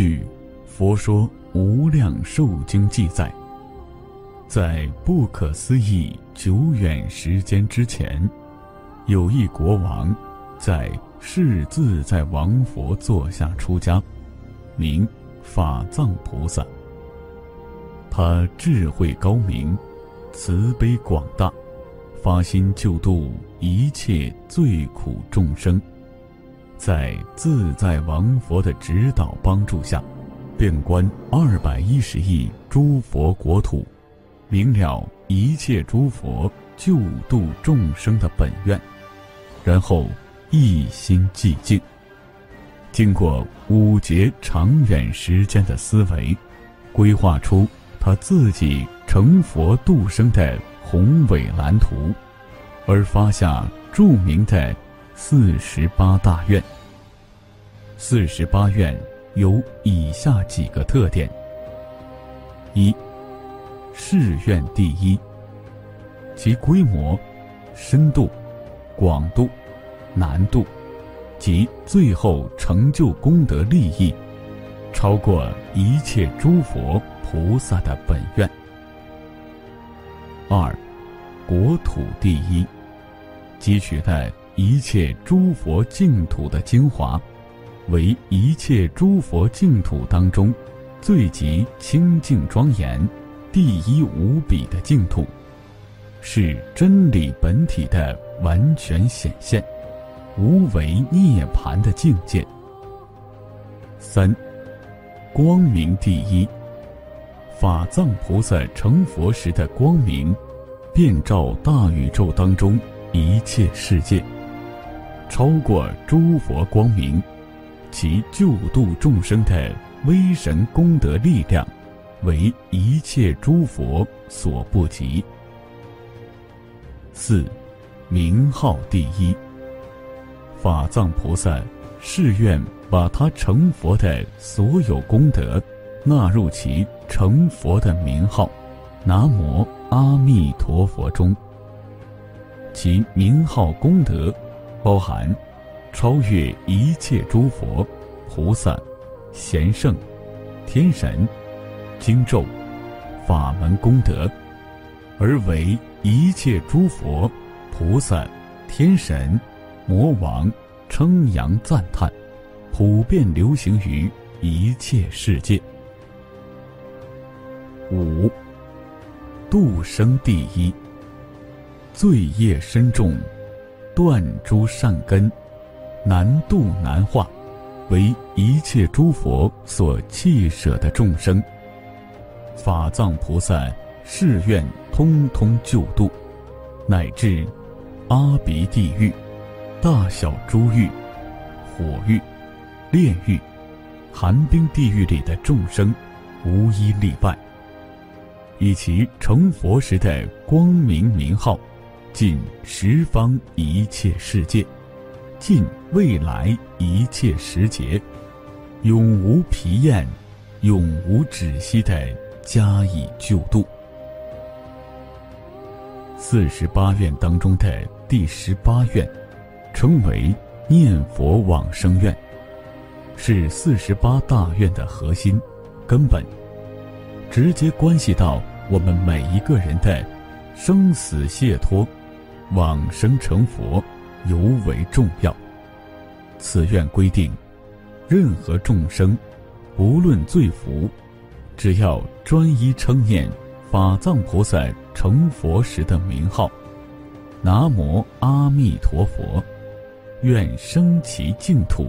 据《佛说无量寿经》记载，在不可思议久远时间之前，有一国王，在世自在王佛座下出家，名法藏菩萨。他智慧高明，慈悲广大，发心救度一切罪苦众生。在自在王佛的指导帮助下，遍观二百一十亿诸佛国土，明了一切诸佛救度众生的本愿，然后一心寂静，经过五劫长远时间的思维，规划出他自己成佛度生的宏伟蓝图，而发下著名的。四十八大愿。四十八愿有以下几个特点：一、誓愿第一，其规模、深度、广度、难度及最后成就功德利益，超过一切诸佛菩萨的本愿。二、国土第一，汲取的。一切诸佛净土的精华，为一切诸佛净土当中最极清净庄严、第一无比的净土，是真理本体的完全显现，无为涅槃的境界。三，光明第一，法藏菩萨成佛时的光明，遍照大宇宙当中一切世界。超过诸佛光明，其救度众生的威神功德力量，为一切诸佛所不及。四，名号第一。法藏菩萨誓愿把他成佛的所有功德纳入其成佛的名号“南无阿弥陀佛”中，其名号功德。包含超越一切诸佛、菩萨、贤圣、天神、经咒、法门功德，而为一切诸佛、菩萨、天神、魔王称扬赞叹，普遍流行于一切世界。五，度生第一，罪业深重。断诸善根，难度难化，为一切诸佛所弃舍的众生。法藏菩萨誓愿通通救度，乃至阿鼻地狱、大小诸狱、火狱、炼狱、寒冰地狱里的众生，无一例外。以其成佛时的光明名号。尽十方一切世界，尽未来一切时节，永无疲厌，永无止息的加以救度。四十八愿当中的第十八愿，称为念佛往生愿，是四十八大愿的核心、根本，直接关系到我们每一个人的生死解脱。往生成佛尤为重要。此愿规定，任何众生，不论罪福，只要专一称念法藏菩萨成佛时的名号“南无阿弥陀佛”，愿生其净土，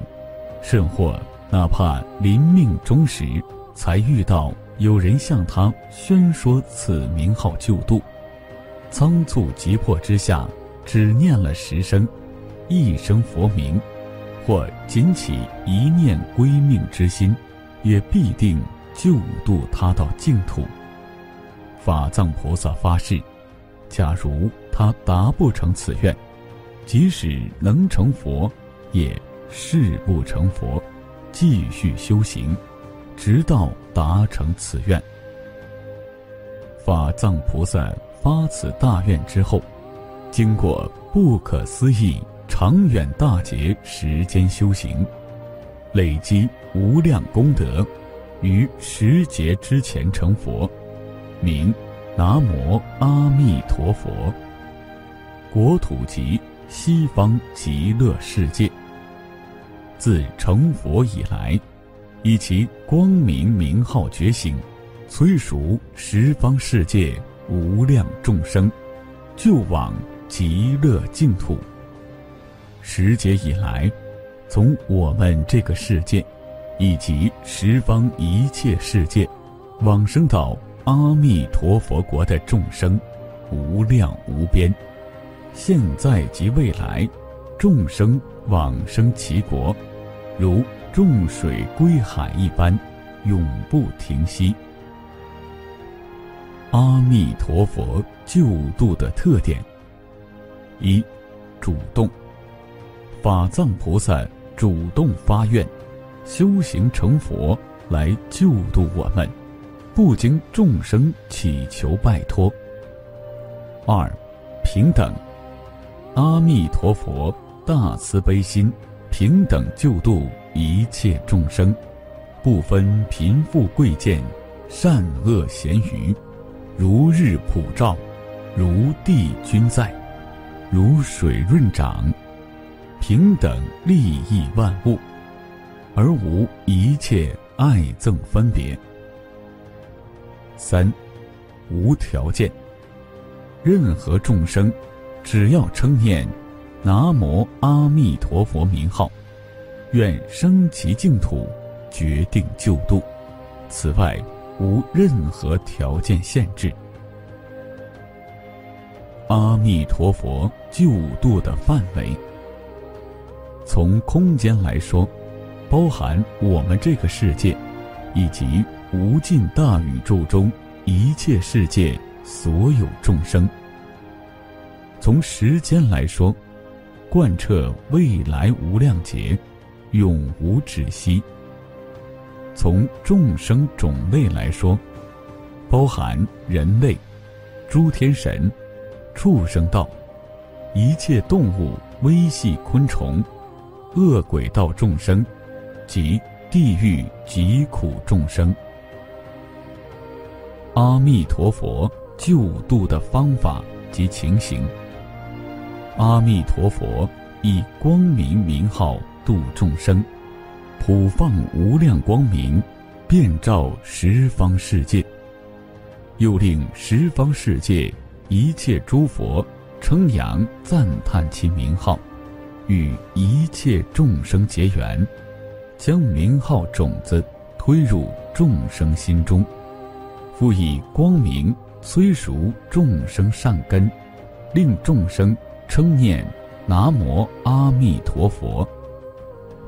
甚或哪怕临命终时才遇到有人向他宣说此名号救度。仓促急迫之下，只念了十声，一声佛名，或仅起一念归命之心，也必定救度他到净土。法藏菩萨发誓，假如他达不成此愿，即使能成佛，也誓不成佛，继续修行，直到达成此愿。法藏菩萨。发此大愿之后，经过不可思议长远大劫时间修行，累积无量功德，于时节之前成佛，名南无阿弥陀佛。国土即西方极乐世界。自成佛以来，以其光明名号觉醒，催熟十方世界无量众生，救往极乐净土。时节以来，从我们这个世界，以及十方一切世界，往生到阿弥陀佛国的众生，无量无边。现在及未来，众生往生其国，如众水归海一般，永不停息。阿弥陀佛救度的特点：一、主动。法藏菩萨主动发愿，修行成佛来救度我们，不经众生祈求拜托。二、平等。阿弥陀佛大慈悲心，平等救度一切众生，不分贫富贵贱，善恶咸愚，如日普照，如地均在，如水润长。平等利益万物，而无一切爱憎分别。三，无条件，任何众生，只要称念“南无阿弥陀佛”名号，愿生其净土，决定救度。此外，无任何条件限制。阿弥陀佛救度的范围。从空间来说，包含我们这个世界，以及无尽大宇宙中一切世界所有众生。从时间来说，贯彻未来无量劫，永无止息。从众生种类来说，包含人类、诸天神、畜生道、一切动物、微细昆虫。恶鬼道众生，及地狱疾苦众生，阿弥陀佛救度的方法及情形。阿弥陀佛以光明名号度众生，普放无量光明，遍照十方世界，又令十方世界一切诸佛称扬赞叹其名号。与一切众生结缘，将名号种子推入众生心中，复以光明催熟众生善根，令众生称念南无阿弥陀佛。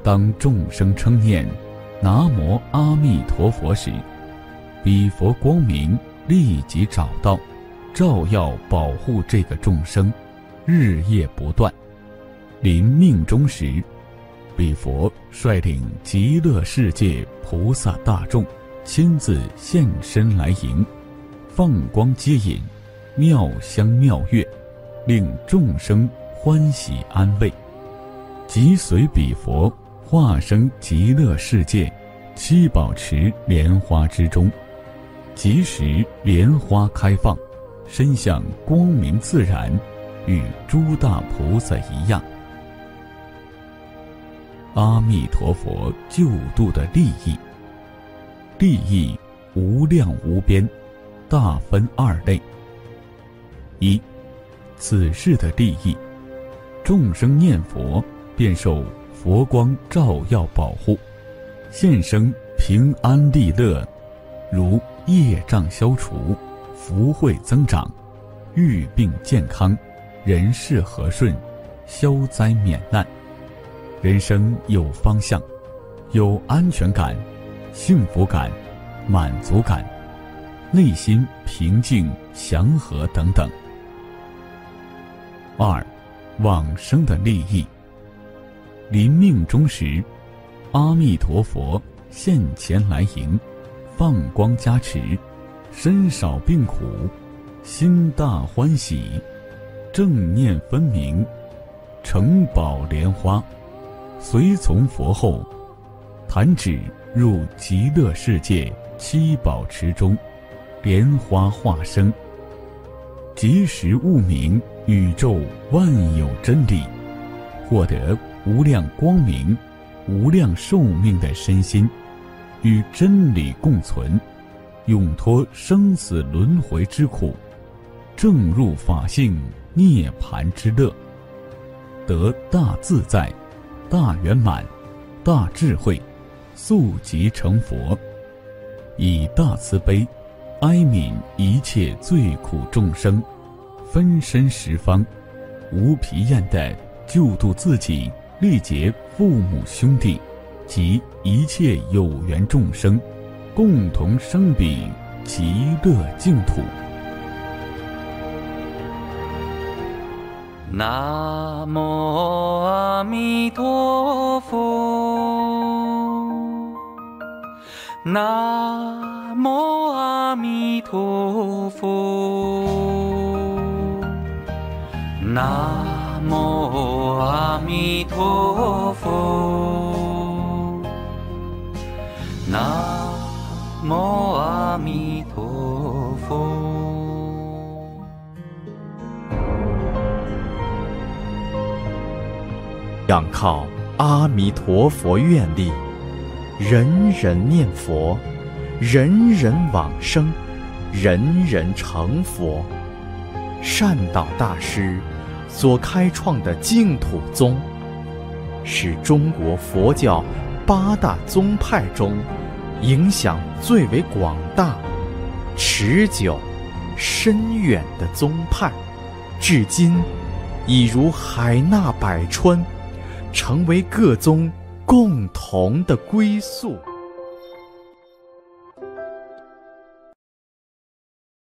当众生称念南无阿弥陀佛时，彼佛光明立即找到，照耀保护这个众生，日夜不断。临命终时，彼佛率领极乐世界菩萨大众亲自现身来迎，放光接引，妙香妙乐，令众生欢喜安慰。即随彼佛化生极乐世界七宝池莲花之中，即时莲花开放，身相光明自然，与诸大菩萨一样。阿弥陀佛救度的利益，利益无量无边，大分二类。一，此世的利益，众生念佛便受佛光照耀保护，现生平安利乐，如业障消除，福慧增长，愈病健康，人事和顺，消灾免难。人生有方向，有安全感、幸福感、满足感，内心平静祥和等等。二，往生的利益。临命终时，阿弥陀佛现前来迎，放光加持，身少病苦，心大欢喜，正念分明，成宝莲花。随从佛后，弹指入极乐世界七宝池中，莲花化生，即时悟明宇宙万有真理，获得无量光明、无量寿命的身心，与真理共存，永脱生死轮回之苦，证入法性涅槃之乐，得大自在、大圆满、大智慧，速即成佛，以大慈悲。哀悯一切罪苦众生，分身十方，无疲厌地救度自己，历劫父母兄弟及一切有缘众生，共同生彼极乐净土。南无阿弥陀佛。南无阿弥陀佛，南南无阿弥陀佛，南无阿弥陀佛。仰靠阿弥陀佛愿力。人人念佛，人人往生，人人成佛。善导大师所开创的净土宗，是中国佛教八大宗派中影响最为广大、持久、深远的宗派，至今已如海纳百川，成为各宗共同的归宿。